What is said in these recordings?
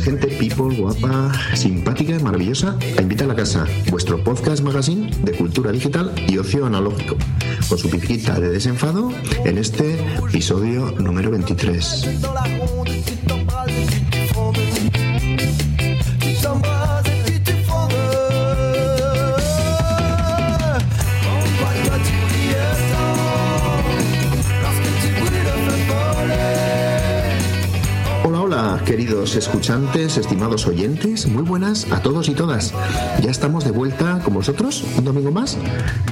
Gente people, guapa, simpática, maravillosa, a Invita a la Casa, vuestro podcast magazine de cultura digital y ocio analógico, con su pizquita de desenfado en este episodio número 23. Queridos escuchantes, estimados oyentes, muy buenas a todos y todas. Ya estamos de vuelta con vosotros un domingo más,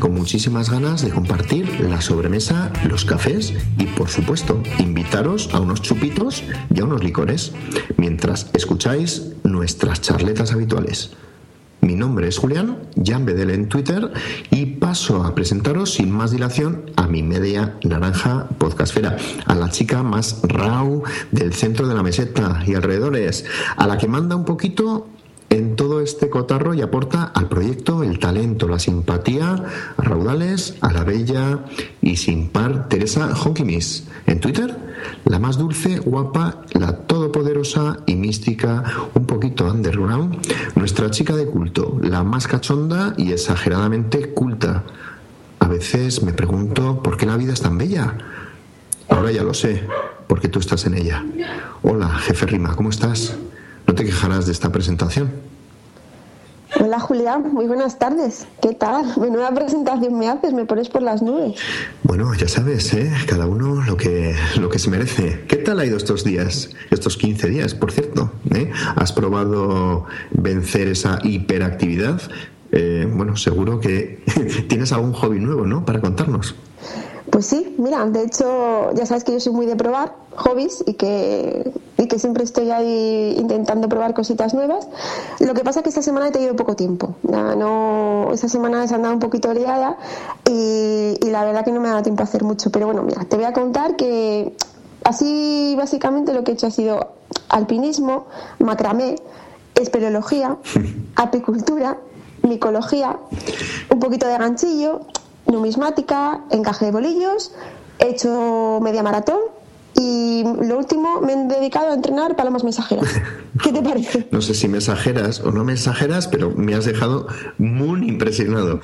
con muchísimas ganas de compartir la sobremesa, los cafés y, por supuesto, invitaros a unos chupitos y a unos licores, mientras escucháis nuestras charletas habituales. Mi nombre es Julián, Jan Bedel en Twitter y paso a presentaros sin más dilación a mi media naranja podcastfera, a la chica más raw del centro de la meseta y alrededores, a la que manda un poquito en todo este cotarro y aporta al proyecto el talento, la simpatía, a raudales, a la bella y sin par Teresa Honkimis. En Twitter, la más dulce, guapa, la todopoderosa y mística, un poquito underground, nuestra chica de culto, la más cachonda y exageradamente culta. A veces me pregunto por qué la vida es tan bella. Ahora ya lo sé, porque tú estás en ella. Hola, jefe Rima, ¿cómo estás? No te quejarás de esta presentación. Hola Julián, muy buenas tardes. ¿Qué tal? Menuda presentación me haces, me pones por las nubes. Bueno, ya sabes, ¿eh? cada uno lo que, lo que se merece. ¿Qué tal ha ido estos días? Estos 15 días, por cierto. ¿eh? ¿Has probado vencer esa hiperactividad? Eh, bueno, seguro que tienes algún hobby nuevo, ¿no? Para contarnos. Pues sí, mira, de hecho ya sabes que yo soy muy de probar hobbies y que, y que siempre estoy ahí intentando probar cositas nuevas. Lo que pasa es que esta semana he tenido poco tiempo. Ya no, esta semana se ha andado un poquito liada y, y la verdad que no me ha dado tiempo a hacer mucho. Pero bueno, mira, te voy a contar que así básicamente lo que he hecho ha sido alpinismo, macramé, espeleología, apicultura, micología, un poquito de ganchillo, numismática, encaje de bolillos, he hecho media maratón y lo último me he dedicado a entrenar palomas mensajeras. ¿Qué te parece? No sé si me exageras o no me exageras, pero me has dejado muy impresionado.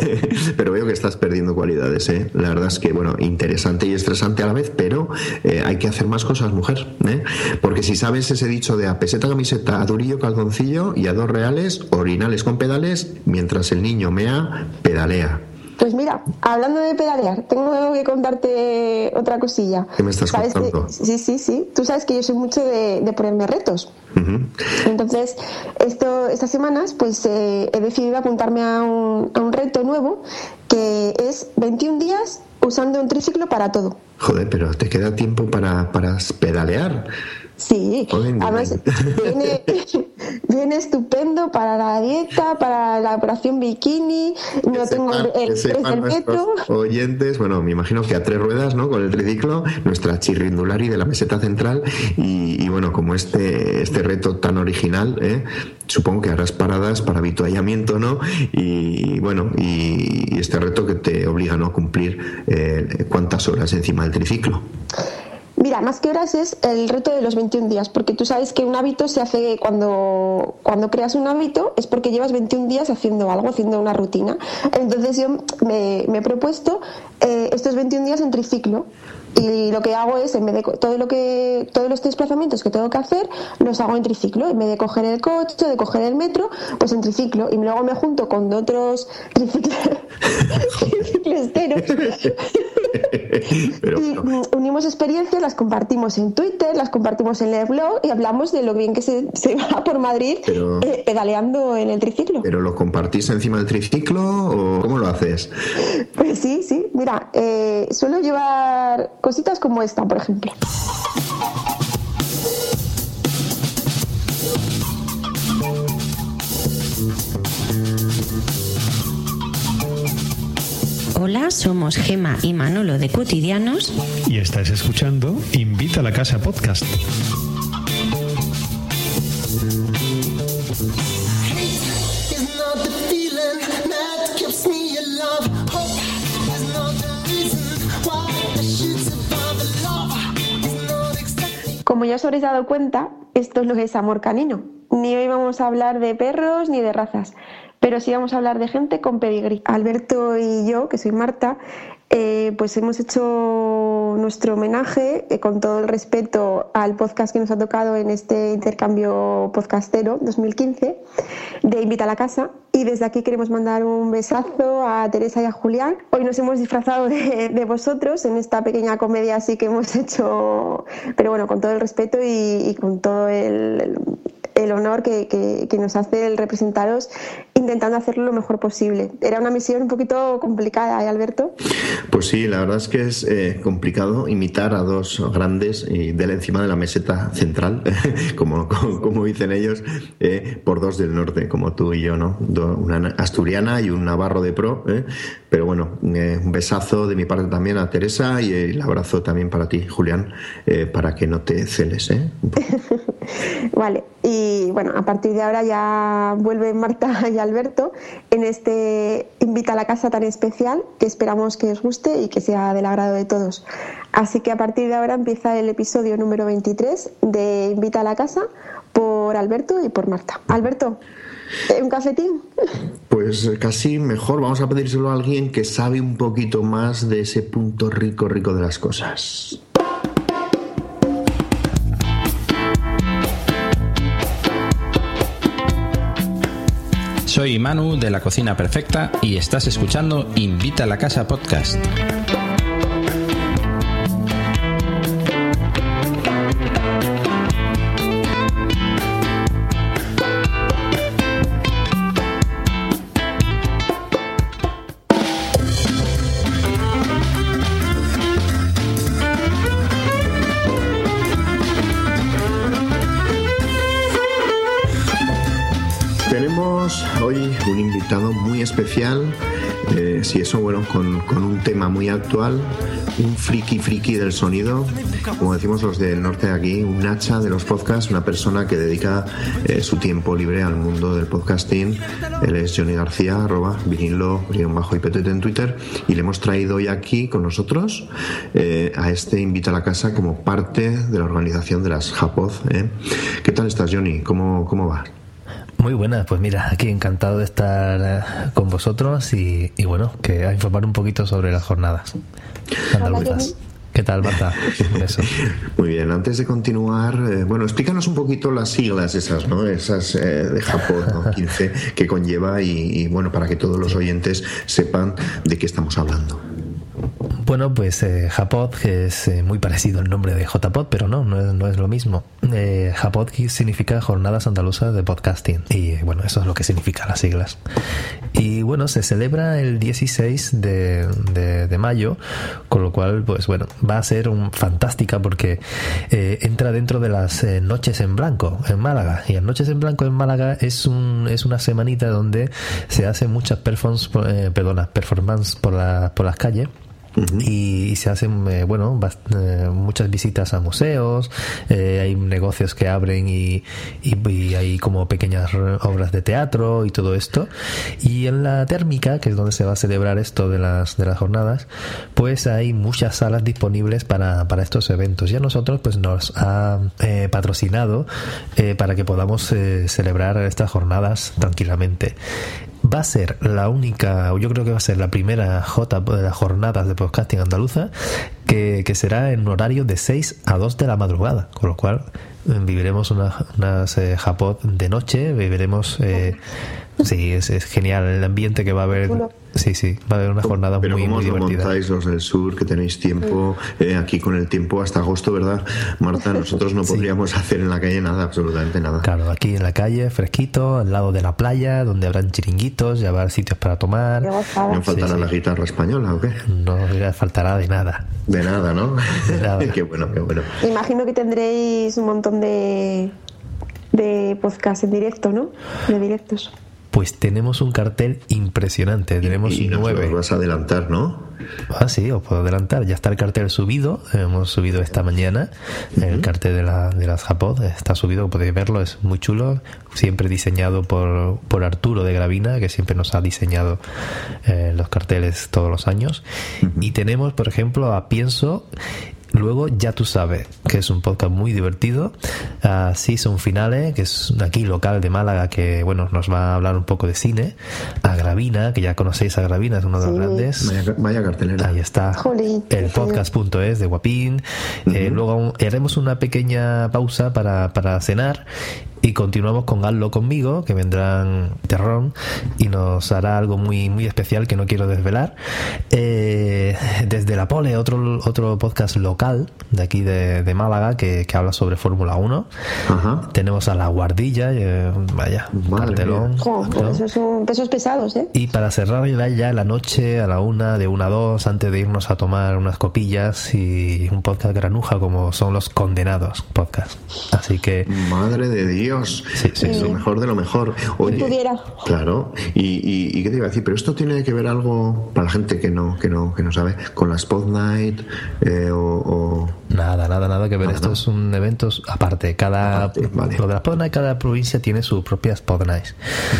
pero veo que estás perdiendo cualidades, ¿eh? La verdad es que, bueno, interesante y estresante a la vez, pero eh, hay que hacer más cosas, mujer. ¿eh? Porque si sabes ese dicho de a peseta camiseta, a durillo calzoncillo y a dos reales, orinales con pedales, mientras el niño mea, pedalea. Pues mira, hablando de pedalear, tengo que contarte otra cosilla. ¿Qué me estás ¿Sabes contando? que- sí, sí, sí. Tú sabes que yo soy mucho de, de ponerme retos. Entonces, esto, estas semanas, pues eh, he decidido apuntarme a un, a un reto nuevo que es 21 días usando un triciclo para todo. Joder, pero te queda tiempo para, para pedalear. Sí, Joder, además viene estupendo para la dieta, para la operación bikini, no tengo el, metro. oyentes, bueno, me imagino que a tres ruedas, ¿no? Con el triciclo, nuestra chirrindulari de la meseta central y, y bueno, como este, este reto tan original, ¿eh? supongo que harás paradas para habituallamiento, ¿no? Y bueno, y, este reto que te obliga ¿no? a cumplir eh, cuántas horas encima del triciclo. Mira, más que horas es el reto de los 21 días, porque tú sabes que un hábito se hace cuando, cuando creas un hábito, es porque llevas 21 días haciendo algo, haciendo una rutina. Entonces yo me, me he propuesto eh, estos 21 días en triciclo y lo que hago es en vez de todo lo que todos los desplazamientos que tengo que hacer los hago en triciclo. En vez de coger el coche de coger el metro pues en triciclo. Y luego me junto con otros tricicleros y unimos experiencias las compartimos en Twitter las compartimos en el blog y hablamos de lo bien que se, se va por Madrid eh, pedaleando en el triciclo. Pero lo compartís encima del triciclo o cómo lo haces pues sí sí. Mira eh, suelo llevar Cositas como esta, por ejemplo. Hola, somos Gema y Manolo de Cotidianos. Y estás escuchando Invita a la Casa Podcast. Como ya os habréis dado cuenta, esto es lo que es amor canino. Ni hoy vamos a hablar de perros ni de razas, pero sí vamos a hablar de gente con pedigrí. Alberto y yo, que soy Marta, eh, pues hemos hecho nuestro homenaje eh, con todo el respeto al podcast que nos ha tocado en este intercambio podcastero 2015 de Invita a la Casa. Y desde aquí queremos mandar un besazo a Teresa y a Julián. Hoy nos hemos disfrazado de, vosotros en esta pequeña comedia así que hemos hecho, pero bueno, con todo el respeto y, con todo el el honor que, que, nos hace el representaros intentando hacerlo lo mejor posible. Era una misión un poquito complicada, ¿eh, Alberto? Pues sí, la verdad es que es eh, complicado imitar a dos grandes y de encima de la meseta central, como, como, dicen ellos, eh, por dos del norte, como tú y yo, ¿no? Una asturiana y un navarro de pro. ¿eh? Pero bueno, un besazo de mi parte también a Teresa y el abrazo también para ti, Julián, para que no te celes. ¿eh? vale, y bueno, a partir de ahora ya vuelve Marta y Alberto en este Invita a la Casa tan especial que esperamos que os guste y que sea del agrado de todos. Así que a partir de ahora empieza el episodio número 23 de Invita a la Casa por Alberto y por Marta. Alberto, ¿un cafetín? Pues casi mejor, vamos a pedírselo a alguien que sabe un poquito más de ese punto rico, rico de las cosas. Soy Manu de la Cocina Perfecta y estás escuchando Invita a la Casa Podcast. Especial, eh, si eso, bueno, con, con, un tema muy actual, un friki friki del sonido, como decimos los del norte de aquí, un hacha de los podcasts, una persona que dedica eh, su tiempo libre al mundo del podcasting. Él es Johnny García, arroba vinilo, bajo y en Twitter, y le hemos traído hoy aquí con nosotros eh, a este Invita a la Casa como parte de la organización de las Japoz. ¿Qué tal estás, Johnny? ¿Cómo, cómo vas? Muy buenas, pues mira, aquí encantado de estar eh, con vosotros y, bueno, que a informar un poquito sobre las jornadas ¿Qué tal, Marta? Muy bien, antes de continuar, eh, bueno, explícanos un poquito las siglas esas, ¿no? Esas eh, de Japón, 15, que conlleva y, bueno, para que todos los oyentes sepan de qué estamos hablando. Bueno, pues eh, Japod, que es eh, muy parecido al nombre de JPod, pero no, no es, no es lo mismo. Eh, Japod significa Jornadas Andaluzas de Podcasting. Y bueno, eso es lo que significa las siglas. Y bueno, se celebra el 16 de, de- mayo, con lo cual, pues bueno, va a ser un, fantástica porque eh, entra dentro de las eh, Noches en Blanco en Málaga. Y las Noches en Blanco en Málaga es, un, es una semanita donde se hacen muchas performance, eh, perdona, performance por, la, por las calles. Y, y se hacen eh, bueno eh, muchas visitas a museos eh, hay negocios que abren y, hay como pequeñas obras de teatro y todo esto. Y en la térmica que es donde se va a celebrar esto de las de las jornadas pues hay muchas salas disponibles para, para estos eventos. Y a nosotros pues nos ha eh, patrocinado eh, para que podamos celebrar estas jornadas tranquilamente va a ser la única, o yo creo que va a ser la primera J de las jornadas de podcasting andaluza que, que será en horario de 6 a 2 de la madrugada, con lo cual eh, viviremos una- unas eh, Japot de noche, viviremos... Eh, sí, es, es genial el ambiente que va a haber. Sí, sí, va a haber una jornada Pero muy, ¿cómo muy os lo divertida. montáis los del sur, que tenéis tiempo eh, aquí con el tiempo hasta agosto, verdad? Marta, nosotros no podríamos hacer en la calle nada, absolutamente nada. Claro, aquí en la calle, fresquito, al lado de la playa, donde habrán chiringuitos, ya habrá sitios para tomar. ¿No faltará la guitarra española o qué? No faltará de nada. De nada, ¿no? De nada. qué bueno, qué bueno. Imagino que tendréis un montón de, de podcasts en directo, ¿no? De directos. Pues tenemos un cartel impresionante, tenemos Y nos nueve. los vas a adelantar, ¿no? Ah, sí, os puedo adelantar. Ya está el cartel subido. Hemos subido esta mañana. El cartel de, la, de las Japod está subido. Podéis verlo. Es muy chulo. Siempre diseñado por, por Arturo de Gravina, que siempre nos ha diseñado eh, los carteles todos los años. Y tenemos, por ejemplo, a Pienso. Luego, ya tú sabes, que es un podcast muy divertido. A Season Finale, que es aquí local de Málaga, que bueno, nos va a hablar un poco de cine. A Gravina, que ya conocéis a Gravina, es uno de los grandes. Vaya, vaya cartelera. Ahí está. Jolín, El podcast.es de Guapín. Eh, luego haremos una pequeña pausa para, para cenar. Y continuamos con Hazlo conmigo, que vendrán Terrón y nos hará algo muy muy especial que no quiero desvelar. Eh, desde La Pole, otro, otro podcast local de aquí de, de Málaga que, que habla sobre Fórmula 1. Tenemos a La Guardilla, eh, vaya, cartelón. Jo, ¿no? esos son pesos pesados, ¿eh? Y para cerrar ya, ya la noche a la una, de una a dos, antes de irnos a tomar unas copillas y un podcast granuja como son los condenados podcast. Así que Madre de Dios. Sí, sí, Es lo mejor de lo mejor. Oye, pudiera. claro. Y, y, y qué te iba a decir? Pero esto tiene que ver algo para la gente que no que no que no sabe con la Spot Night eh, o, o- nada, nada, nada que ver. Esto es un evento aparte. Cada lo de las Podnight, cada provincia tiene su propia Podnight.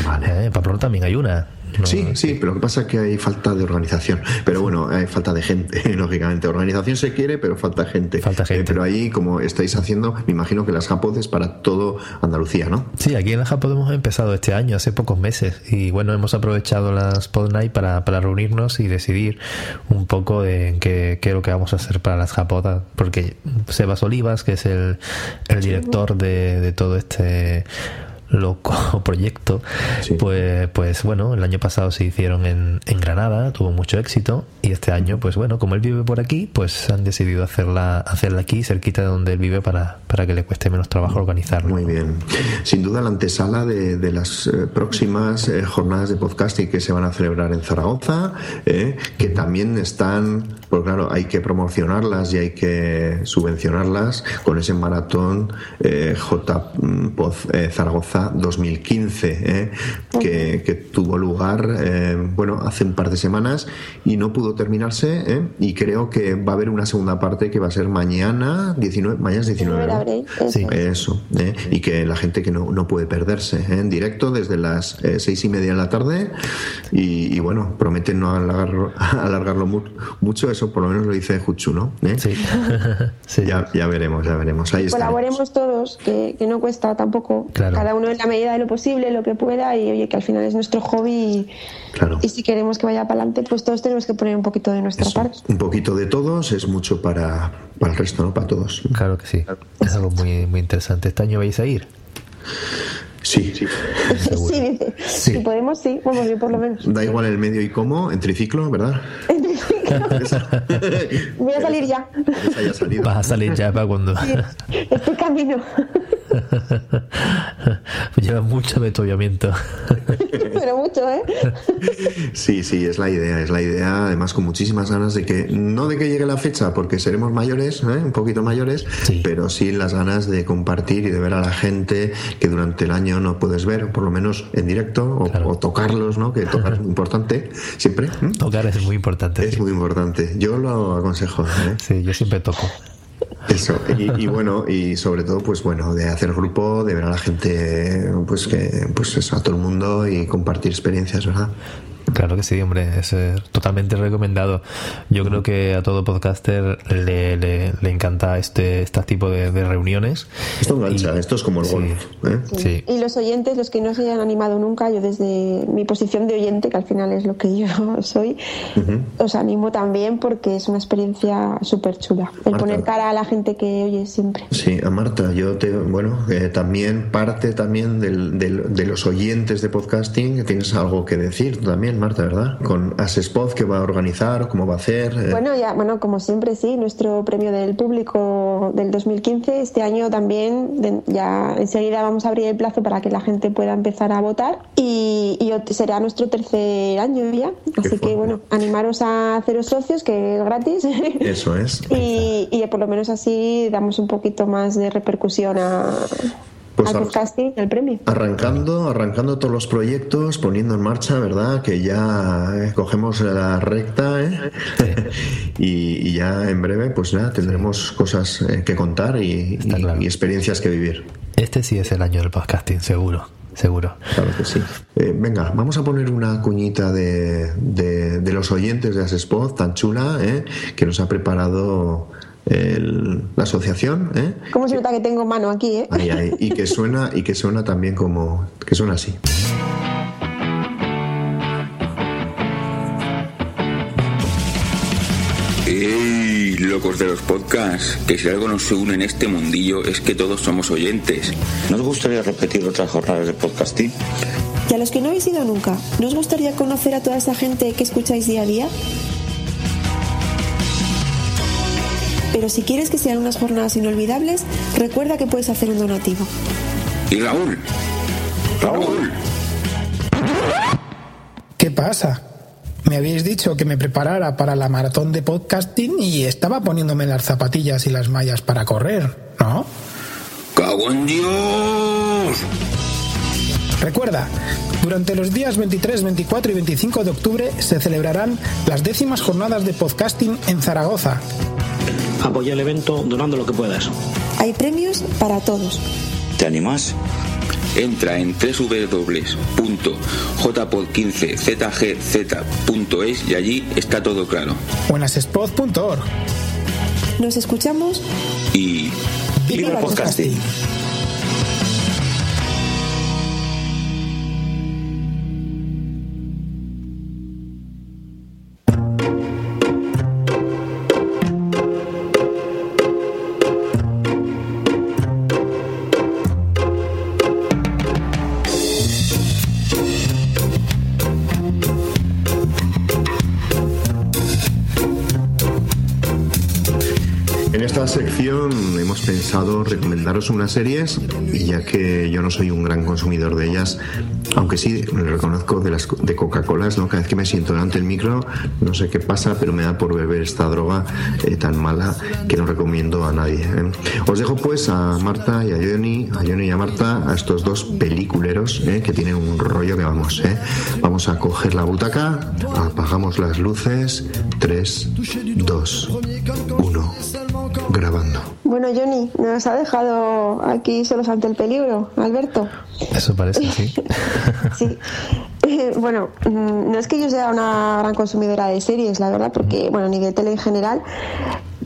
Vale. En Pamplona también hay una. No, Sí, sí, pero lo que pasa es que hay falta de organización. Pero bueno, hay falta de gente, lógicamente. Organización se quiere, pero falta gente. Falta gente. pero ahí, como estáis haciendo, me imagino que las Japod es para todo Andalucía, ¿no? Sí, aquí en la Japón hemos empezado este año, hace pocos meses, y bueno, hemos aprovechado las Pod Night para, para reunirnos y decidir un poco de qué, qué es lo que vamos a hacer para las Japodas, porque Sebas Olivas, que es el, el director de, de todo este loco proyecto pues pues bueno el año pasado se hicieron en, en Granada tuvo mucho éxito y este año pues bueno como él vive por aquí pues han decidido hacerla hacerla aquí cerquita de donde él vive para, para que le cueste menos trabajo organizarlo. Muy bien. Sin duda, la antesala de, de las eh, próximas eh, jornadas de podcasting que se van a celebrar en Zaragoza, eh, que también están, pues claro, hay que promocionarlas y hay que subvencionarlas con ese maratón eh, J Pod eh, Zaragoza 2015, eh, que, que tuvo lugar, eh, bueno, hace un par de semanas y no pudo terminarse. eh, y creo que va a haber una segunda parte que va a ser mañana, 19, mañana es 19. ¿no? abril, eso. Sí, eso. ¿eh? Y que la gente que no, no puede perderse ¿eh? en directo desde las eh, seis y media de la tarde. Y, y bueno, prometen no alargarlo, alargarlo mu- mucho. Eso por lo menos lo dice Juchu, ¿no? ¿Eh? Sí. Ya, ya veremos, ya veremos. Ahí. Colaboremos todos, que, que no cuesta tampoco. Claro. Cada uno en la medida de lo posible, lo que pueda, y oye, que al final es nuestro hobby. Y, Claro. y si queremos que vaya para adelante, pues todos tenemos que poner un poquito de nuestra parte. Un poquito de todos es mucho para, para el resto, ¿no? Para todos. Claro que sí. Es algo muy, muy interesante. ¿Este año vais a ir? Sí, sí. Sí, dice. Si podemos, sí, vamos yo por lo menos. Da igual el medio y cómo, en triciclo, ¿verdad? Voy a salir ya. Vas a salir ya para cuando. Estoy camino. Lleva mucho avituallamiento. Pero mucho, ¿eh? Sí, sí, es la idea, es la idea, además con muchísimas ganas de que, no de que llegue la fecha, porque seremos mayores, ¿eh? un poquito mayores, pero sí las ganas de compartir y de ver a la gente que durante el año no puedes ver, por lo menos en directo, o, o tocarlos, ¿no? Que tocar es muy importante, siempre. ¿eh? Tocar es muy importante. Es muy importante. Yo lo aconsejo. ¿eh? Sí, yo siempre toco. Eso, y, y bueno, y sobre todo, pues bueno, de hacer grupo, de ver a la gente, pues que, pues eso, a todo el mundo y compartir experiencias, ¿verdad? Claro que sí, hombre, es eh, totalmente recomendado. Yo creo que a todo podcaster le, le, le encanta este, este tipo de, de reuniones. Esto engancha, esto es como el Sí. golf. ¿eh? Sí. Y los oyentes, los que no se hayan animado nunca, yo desde mi posición de oyente, que al final es lo que yo soy, os animo también porque es una experiencia súper chula. El Marta. poner cara a la gente que oye siempre. Sí, a Marta, yo te, bueno, eh, también parte también del, del- de los oyentes de podcasting, que tienes algo que decir tú también, Marta, ¿verdad? Con Asespod, que va a organizar, cómo va a hacer. eh, Bueno, ya, bueno, como siempre, sí, nuestro premio del público del 2015, este año también, de- ya enseguida vamos a abrir el plazo para que la gente pueda empezar a votar y, y será nuestro tercer año ya. Así que, bueno, animaros a haceros socios, que es gratis. Eso es. y, y por lo menos así damos un poquito más de repercusión a, Pues al a- podcasting, al premio. Arrancando, arrancando todos los proyectos, poniendo en marcha, ¿verdad? Que ya eh, cogemos la recta, ¿eh? y, y ya en breve, pues nada, tendremos cosas eh, que contar y, y- y experiencias que vivir. Este sí es el año del podcasting, seguro, seguro. Claro que sí. Eh, venga, vamos a poner una cuñita de, de, de los oyentes de Asespod, tan chula, ¿eh? que nos ha preparado el- la asociación, ¿eh? ¿Cómo se nota que tengo mano aquí, eh? Ahí, ahí, y que suena y que suena también como que suena así. ¡Ey, locos de los podcasts! Que si algo nos une en este mundillo es que todos somos oyentes. ¿Nos gustaría repetir otras jornadas de podcasting? Y a los que no habéis ido nunca, ¿no os gustaría conocer a toda esa gente que escucháis día a día? Pero si quieres que sean unas jornadas inolvidables, recuerda que puedes hacer un donativo. ¿Y Raúl? ¡Raúl! ¿Qué pasa? Me habéis dicho que me preparara para la maratón de podcasting y estaba poniéndome las zapatillas y las mallas para correr, ¿no? ¡Cago en Dios! Recuerda, durante los días 23, 24 y 25 de octubre se celebrarán las décimas jornadas de podcasting en Zaragoza. Apoya el evento donando lo que puedas. Hay premios para todos. ¿Te animas? Entra en www.jpod15zgz.es y allí está todo claro. o en asespod.org. Nos escuchamos Y... ¡Viva el podcasting! En pensado recomendaros unas series y ya que yo no soy un gran consumidor de ellas, aunque sí reconozco de las de Coca-Colas, ¿no? Cada vez que me siento delante del micro, no sé qué pasa, pero me da por beber esta droga eh, tan mala que no recomiendo a nadie. ¿eh? Os dejo pues a Marta y a Johnny, a Johnny y a Marta, a estos dos peliculeros ¿eh? que tienen un rollo que vamos, ¿eh? Vamos a coger la butaca, apagamos las luces, 3, 2, 1, grabando. Bueno, Johnny, nos ha dejado aquí solos ante el peligro, Alberto. Eso parece, sí. Sí. Bueno, mm, no es que yo sea una gran consumidora de series, la verdad, porque, bueno, ni de tele en general.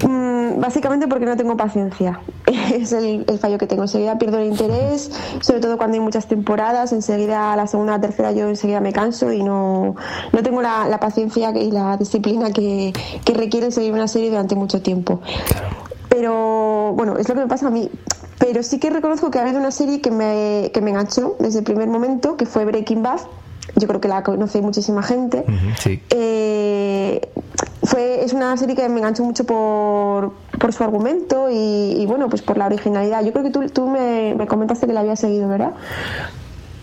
Mm, Básicamente porque no tengo paciencia. Es el, el fallo que tengo. Enseguida pierdo el interés, sobre todo cuando hay muchas temporadas. Enseguida, la segunda, tercera, yo enseguida me canso y no, no tengo la, la paciencia y la disciplina que, que requiere seguir una serie durante mucho tiempo. Pero bueno, es lo que me pasa a mí. Pero sí que reconozco que ha habido una serie que me, que me enganchó desde el primer momento, que fue Breaking Bad. Yo creo que la conoce muchísima gente. Sí. Eh, fue es una serie que me enganchó mucho por, por su argumento y, y, bueno, pues por la originalidad. Yo creo que tú, tú me, me comentaste que la habías seguido, ¿verdad?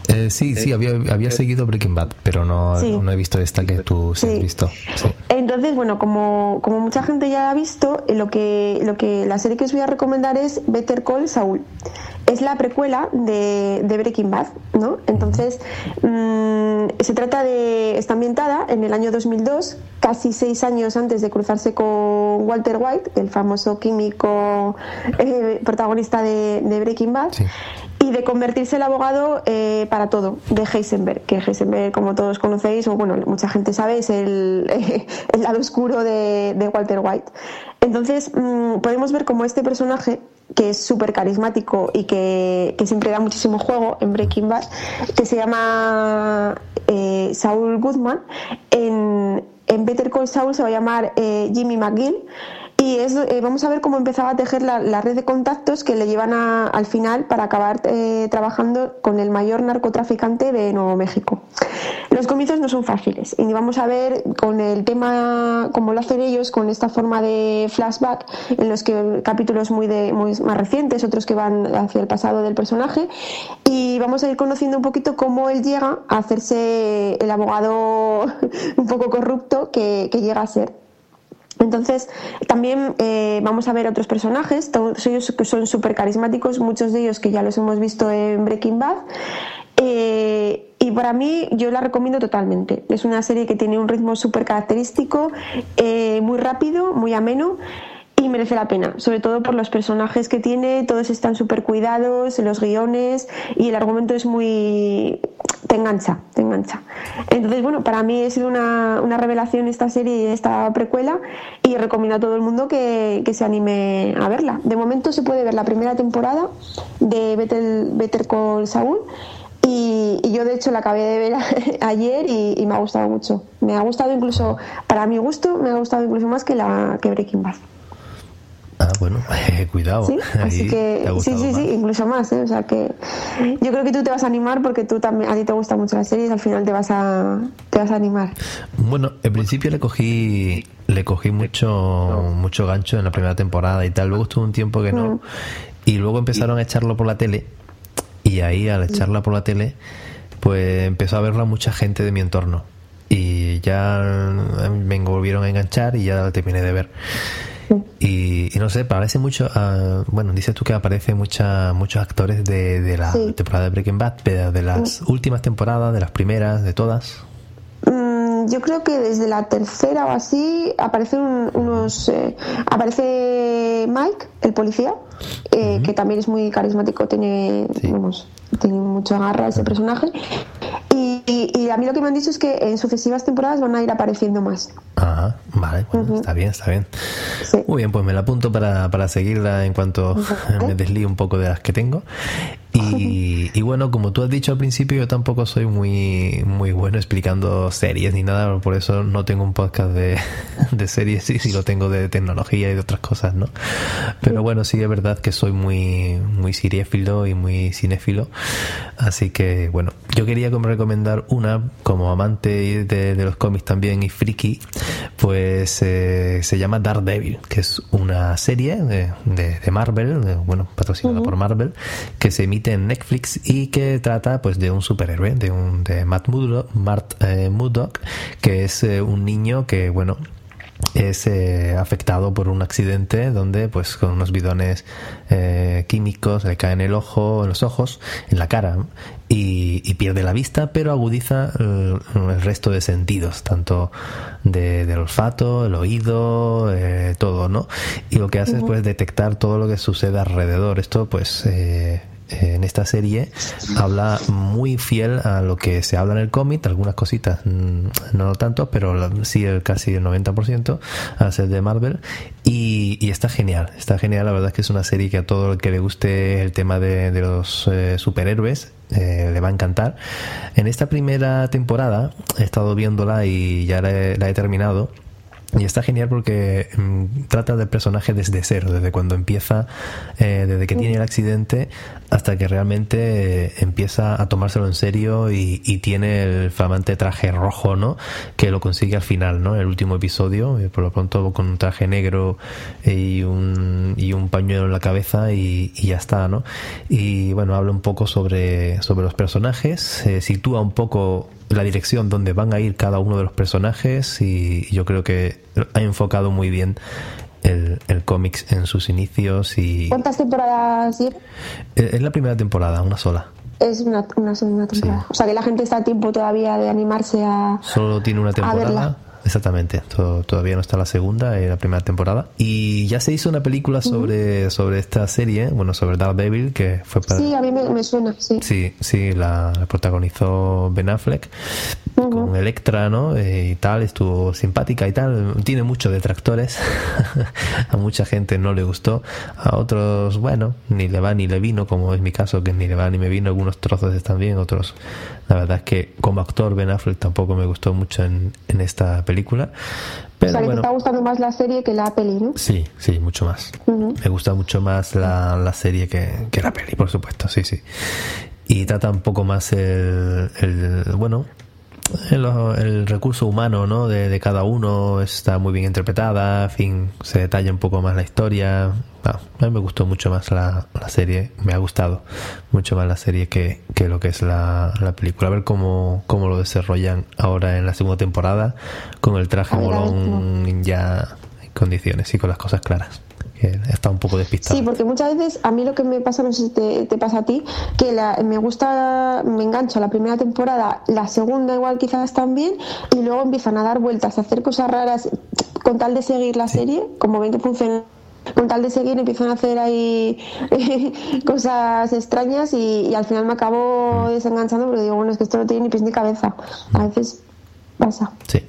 Eh, sí, sí, había, había seguido Breaking Bad, pero no, Sí. no he visto esta que tú sí, has visto. Sí. Entonces, bueno, como, como mucha gente ya la ha visto, eh, lo que, lo que la serie que os voy a recomendar es Better Call Saul. Es la precuela de, de Breaking Bad, ¿no? Entonces, mm, se trata de. Está ambientada en el año 2002, casi seis años antes de cruzarse con Walter White, el famoso químico eh, protagonista de, de Breaking Bad. De convertirse el abogado eh, para todo, de Heisenberg, que Heisenberg, como todos conocéis, o bueno, mucha gente sabe, es el, el lado oscuro de, de Walter White. Entonces, mm, podemos ver como este personaje, que es súper carismático y que, que siempre da muchísimo juego en Breaking Bad, que se llama eh, Saul Goodman, en, en Better Call Saul se va a llamar eh, Jimmy McGill. Y es, eh, vamos a ver cómo empezaba a tejer la, red de contactos que le llevan a- al final para acabar eh, trabajando con el mayor narcotraficante de Nuevo México. Los comienzos no son fáciles y vamos a ver con el tema, como lo hacen ellos, con esta forma de flashback, en los que capítulos muy, de, muy más recientes, otros que van hacia el pasado del personaje, y vamos a ir conociendo un poquito cómo él llega a hacerse el abogado un poco corrupto que, que llega a ser. Entonces, también eh, vamos a ver otros personajes, todos ellos que son súper carismáticos, muchos de ellos que ya los hemos visto en Breaking Bad. Eh, y para mí, yo la recomiendo totalmente. Es una serie que tiene un ritmo súper característico, eh, muy rápido, muy ameno. Y merece la pena, sobre todo por los personajes que tiene, todos están súper cuidados, los guiones y el argumento es muy... te engancha, te engancha. Entonces, bueno, para mí ha sido una, una revelación esta serie esta precuela y recomiendo a todo el mundo que, que se anime a verla. De momento se puede ver la primera temporada de Better, Better Call Saul y, y yo de hecho la acabé de ver ayer y, y me ha gustado mucho. Me ha gustado incluso, para mi gusto, me ha gustado incluso más que la que Breaking Bad. Ah, bueno, cuidado. ¿Sí? Así que sí, sí, más. sí, incluso más, ¿eh? O sea que yo creo que tú te vas a animar porque tú también a ti te gustan mucho las series, al final te vas a te vas a animar. Bueno, en principio le cogí le cogí mucho mucho gancho en la primera temporada y tal. Luego estuvo un tiempo que no. Y luego empezaron a echarlo por la tele. Y ahí al echarla por la tele, pues empezó a verla mucha gente de mi entorno. Y ya me volvieron a enganchar y ya la terminé de ver. Y, y no sé, parece mucho. bueno, dices tú que aparecen muchos actores de, de la Sí. temporada de Breaking Bad, pero de las últimas temporadas, de las primeras, de todas. Mm, yo creo que desde la tercera o así aparecen un- unos eh, aparece Mike, el policía, eh, que también es muy carismático, tiene vamos, tiene mucha garra ese personaje. Y, y- y a mí lo que me han dicho es que en sucesivas temporadas van a ir apareciendo más. Ajá, vale, bueno, está bien, está bien. Muy bien, pues me la apunto para, para seguirla en cuanto me deslíe un poco de las que tengo. Y, y bueno, como tú has dicho al principio, yo tampoco soy muy, muy bueno explicando series ni nada, por eso no tengo un podcast de, de series, sí, sí lo tengo de tecnología y de otras cosas, ¿no? Pero bueno, sí es verdad que soy muy, muy seriéfilo y muy cinéfilo, así que bueno, yo quería como recomendar una, como amante de, de los cómics también y friki, pues eh, se llama Daredevil, que es una serie de, de- de Marvel, bueno, patrocinada por Marvel, que se emite en Netflix y que trata pues de un superhéroe, de un de Matt Murdock, Matt, eh, Murdock, que es eh, un niño que bueno es eh, afectado por un accidente donde pues con unos bidones eh, químicos le caen en el ojo, en los ojos, en la cara y, y pierde la vista pero agudiza eh, el resto de sentidos tanto de- del olfato, el oído, eh, todo, ¿no? Y lo que hace es pues detectar todo lo que sucede alrededor. Esto pues eh, en esta serie habla muy fiel a lo que se habla en el cómic, algunas cositas mm, no tanto, pero sí el, casi el 90% a ser de Marvel y, está genial, está genial, la verdad es que es una serie que a todo el que le guste el tema de, los eh, superhéroes eh, le va a encantar. En esta primera temporada he estado viéndola y ya la he terminado Y está genial porque mm, trata del personaje desde cero, desde cuando empieza, eh, desde que tiene el accidente hasta que realmente eh, empieza a tomárselo en serio y, tiene el flamante traje rojo, ¿no? Que lo consigue al final, ¿no? El último episodio, eh, por lo pronto con un traje negro y un, y un pañuelo en la cabeza y, ya está, ¿no? Y bueno, habla un poco sobre, sobre los personajes, se sitúa un poco la dirección donde van a ir cada uno de los personajes y yo creo que ha enfocado muy bien el, el cómic en sus inicios y ¿Cuántas temporadas lleva? Eh, es la primera temporada, una sola. Es una, una segunda temporada. O sea que la gente está a tiempo todavía de animarse a. Solo tiene una temporada. Exactamente, to- todavía no está la segunda, es la primera temporada. Y ya se hizo una película sobre, sobre esta serie, bueno, sobre Daredevil, que fue para... Sí, a mí me, me suena, sí. Sí, sí, la, la protagonizó Ben Affleck con Electra, ¿no? Eh, y tal, estuvo simpática y tal. Tiene muchos detractores. a mucha gente no le gustó. A otros, bueno, ni le va ni le vino, como es mi caso, que ni le va ni me vino. Algunos trozos están bien, otros. La verdad es que como actor Ben Affleck tampoco me gustó mucho en, en esta película. Pero o sea que bueno. te está gustando más la serie que la peli, ¿no? Sí, sí, mucho más. Ujú. Me gusta mucho más la, la serie que, que la peli, por supuesto, sí, sí. Y trata un poco más el, el bueno, el, el recurso humano, ¿no? De, de cada uno está muy bien interpretada, en fin, se detalla un poco más la historia. Ah, a mí me gustó mucho más la, la serie, me ha gustado mucho más la serie que, que lo que es la, la película. A ver cómo, cómo lo desarrollan ahora en la segunda temporada con el traje molón ya en condiciones y con las cosas claras. Que está un poco despistado. Sí, porque muchas veces a mí lo que me pasa, no sé si te, te pasa a ti, que la- me gusta, me engancho a la primera temporada, la segunda igual quizás también, y luego empiezan a dar vueltas, a hacer cosas raras con tal de seguir la serie, como ven que funciona. Con tal de seguir empiezan a hacer ahí cosas extrañas y, y al final me acabo Mm. desenganchando porque digo, bueno, es que esto no tiene ni pies ni cabeza. A veces pasa. Sí.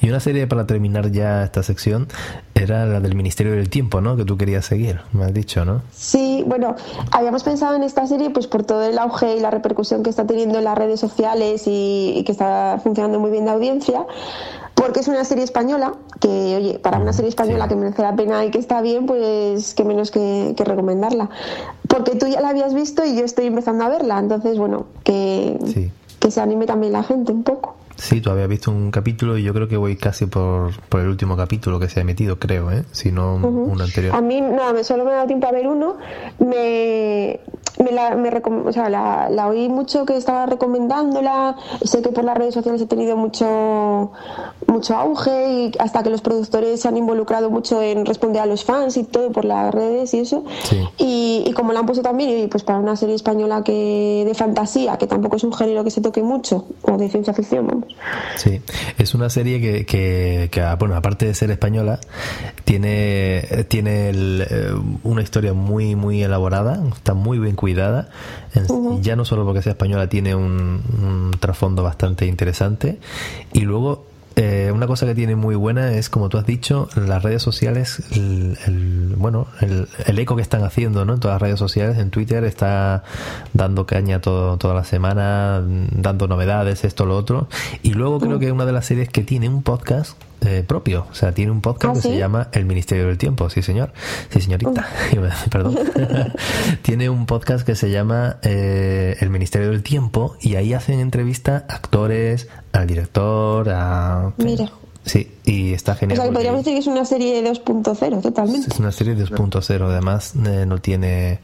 Y una serie para terminar ya esta sección era la del Ministerio del Tiempo, ¿no? Que tú querías seguir, me has dicho, ¿no? Sí, bueno, habíamos pensado en esta serie pues por todo el auge y la repercusión que está teniendo en las redes sociales y, y que está funcionando muy bien de audiencia, porque es una serie española que, oye, para una serie española que merece la pena y que está bien, pues qué menos que, que recomendarla. Porque tú ya la habías visto y yo estoy empezando a verla, entonces, bueno, que, que se anime también la gente un poco. Sí, tú habías visto un capítulo y yo creo que voy casi por, por el último capítulo que se ha emitido, creo, ¿eh? Si no Ujú. un anterior. A mí nada, me- solo me ha dado tiempo a ver uno. Me, me la, me o sea, la, la oí mucho que estaba recomendándola. Sé que por las redes sociales he tenido mucho, mucho auge y hasta que los productores se han involucrado mucho en responder a los fans y todo por las redes y eso. Y, y como la han puesto también, y pues para una serie española que de fantasía, que tampoco es un género que se toque mucho, o de ciencia ficción, vamos. Sí, es una serie que, que, que, bueno, aparte de ser española, tiene, tiene el, eh, una historia muy, muy elaborada, está muy bien cuidada. En- Ya no solo porque sea española, tiene un, un trasfondo bastante interesante. Y luego, eh, una cosa que tiene muy buena es, como tú has dicho, las redes sociales, el, el- bueno, el, el eco que están haciendo ¿no? en todas las redes sociales, en Twitter está dando caña todo, toda la semana, dando novedades, esto, lo otro. Y luego creo que una de las series que tiene un podcast eh, propio, o sea, tiene un podcast ¿Ah, que sí? se llama El Ministerio del Tiempo, sí señor, sí señorita, perdón. tiene un podcast que se llama eh, El Ministerio del Tiempo y ahí hacen entrevista a actores, al director, a... Mira. Sí, y está O genial. sea, que podríamos decir que es una serie 2.0, totalmente. es una serie 2.0, además eh, no tiene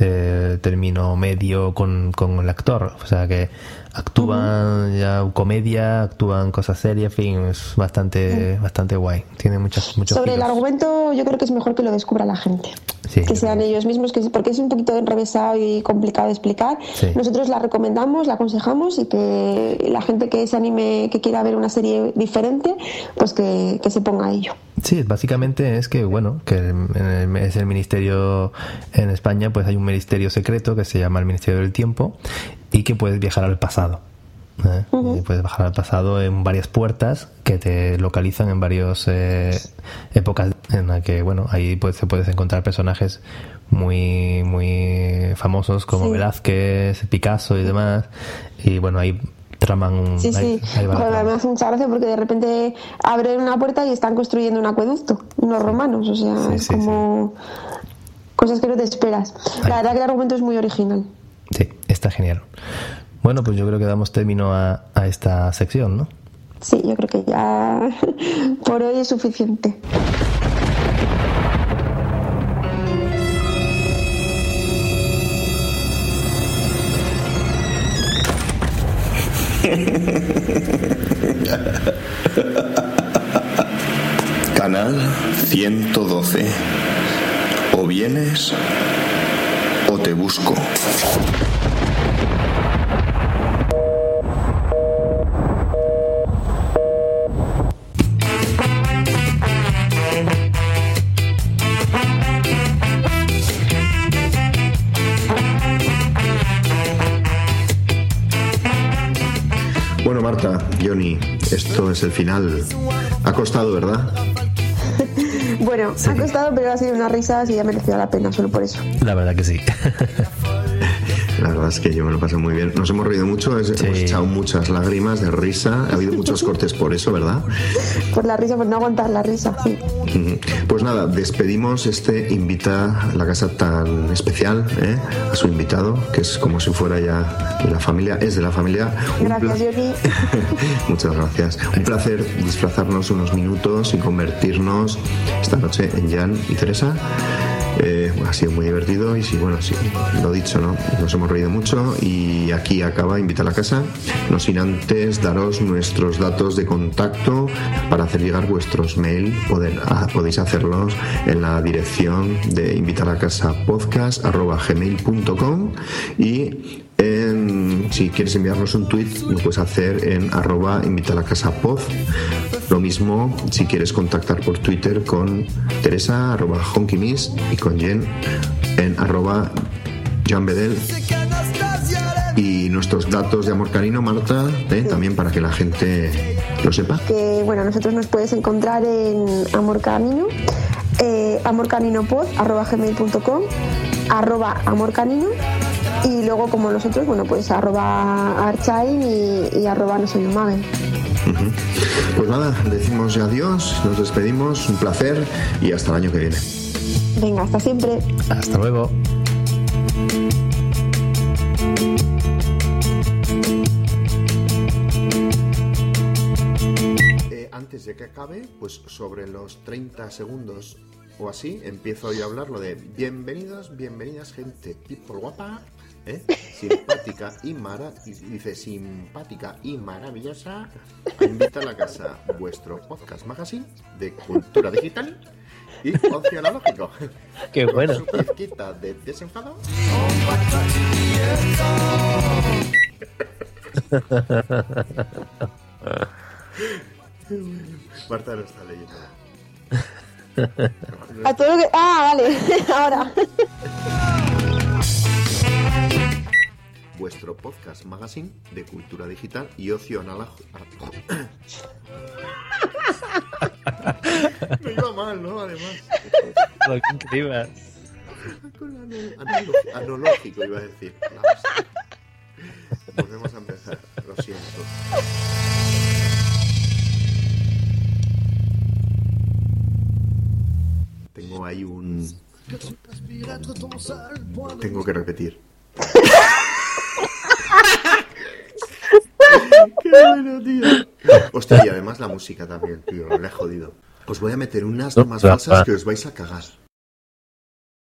eh, término medio con, con el actor, o sea que actúan ya comedia, actúan cosas serias, en fin, es bastante, bastante guay. Tiene muchas, muchos Sobre el argumento, yo creo que es mejor que lo descubra la gente. Sí, que sean ellos mismos, que porque es un poquito enrevesado y complicado de explicar. Sí. Nosotros la recomendamos, la aconsejamos y que la gente que se anime, que quiera ver una serie diferente, pues que, que se ponga a ello. Sí, básicamente es que, bueno, que en el- es el ministerio en España, pues hay un ministerio secreto que se llama el Ministerio del Tiempo y que puedes viajar al pasado. ¿eh? Y puedes viajar al pasado en varias puertas que te localizan en varias épocas en las que, bueno, ahí pues, se puedes encontrar personajes muy, muy famosos como Sí. Velázquez, Picasso y demás. Y bueno, ahí traman un... Sí, ahí- sí. ahí trama. me hace mucha gracia porque de repente abren una puerta y están construyendo un acueducto, unos romanos, o sea, Sí, es sí, como cosas que no te esperas. La verdad que el argumento es muy original. Sí, está genial. Bueno, pues yo creo que damos término a, a esta sección, ¿no? Sí, yo creo que ya por hoy es suficiente. Canal 112. O vienes o te busco. Johnny, esto es el final. Ha costado, ¿verdad? Bueno, ha costado, pero ha sido una risa y ha merecido la pena, solo por eso. La verdad que sí. Verdad es que yo me lo pasé muy bien. Nos hemos reído mucho, es- hemos echado muchas lágrimas de risa. Ha habido muchos cortes por eso, ¿verdad? Por la risa, por no aguantar la risa. sí. Pues nada, despedimos este invita a la casa tan especial, ¿eh? a su invitado, que es como si fuera ya de la familia, es de la familia. Un Gracias, Johnny. Muchas gracias. Un placer disfrazarnos unos minutos y convertirnos esta noche en Jan y Teresa. Eh, ha sido muy divertido y sí, bueno, sí, lo dicho, ¿no? Nos hemos reído mucho y aquí acaba Invita a la Casa. No sin antes daros nuestros datos de contacto para hacer llegar vuestros mail. Ah, podéis hacerlos en la dirección de invita a casa podcast y en- si quieres enviarnos un tweet lo puedes hacer en arroba invita a casa pod. Lo mismo si quieres contactar por Twitter con Teresa arroba honkymiss y con Jen en arroba Jan Bedel. Y nuestros datos de amor canino, Marta, ¿eh? también para que la gente lo sepa. que bueno, nosotros nos puedes encontrar en Amor Camino, eh, amorcaminopod, arroba gmail.com, arroba amorcanino y luego como nosotros, bueno, pues arroba archain y, y arroba no. Ujú. Pues nada, decimos ya adiós, nos despedimos, un placer y hasta el año que viene. Venga, hasta siempre. Hasta luego. Eh, antes de que acabe, pues sobre los 30 segundos o así, empiezo yo a hablar lo de bienvenidos, bienvenidas, gente people guapa, ¿eh? simpática y mara y dice simpática y maravillosa. Invita a la casa vuestro podcast magazine de cultura digital y ocio analógico. Qué Con bueno. su pizquita de desenfado. Marta no está leyendo. A todo lo que... Ah, vale, ahora. Vuestro podcast magazine de cultura digital y ocio analógico. Me iba mal, ¿no? Además. Lo que escribas. Analo- Analógico iba a decir. Volvemos a empezar. Lo siento. Tengo ahí un. Tengo que repetir. Qué bueno, tío. Hostia, y además la música también, tío. Le he jodido. Os voy a meter unas más falsas que os vais a cagar.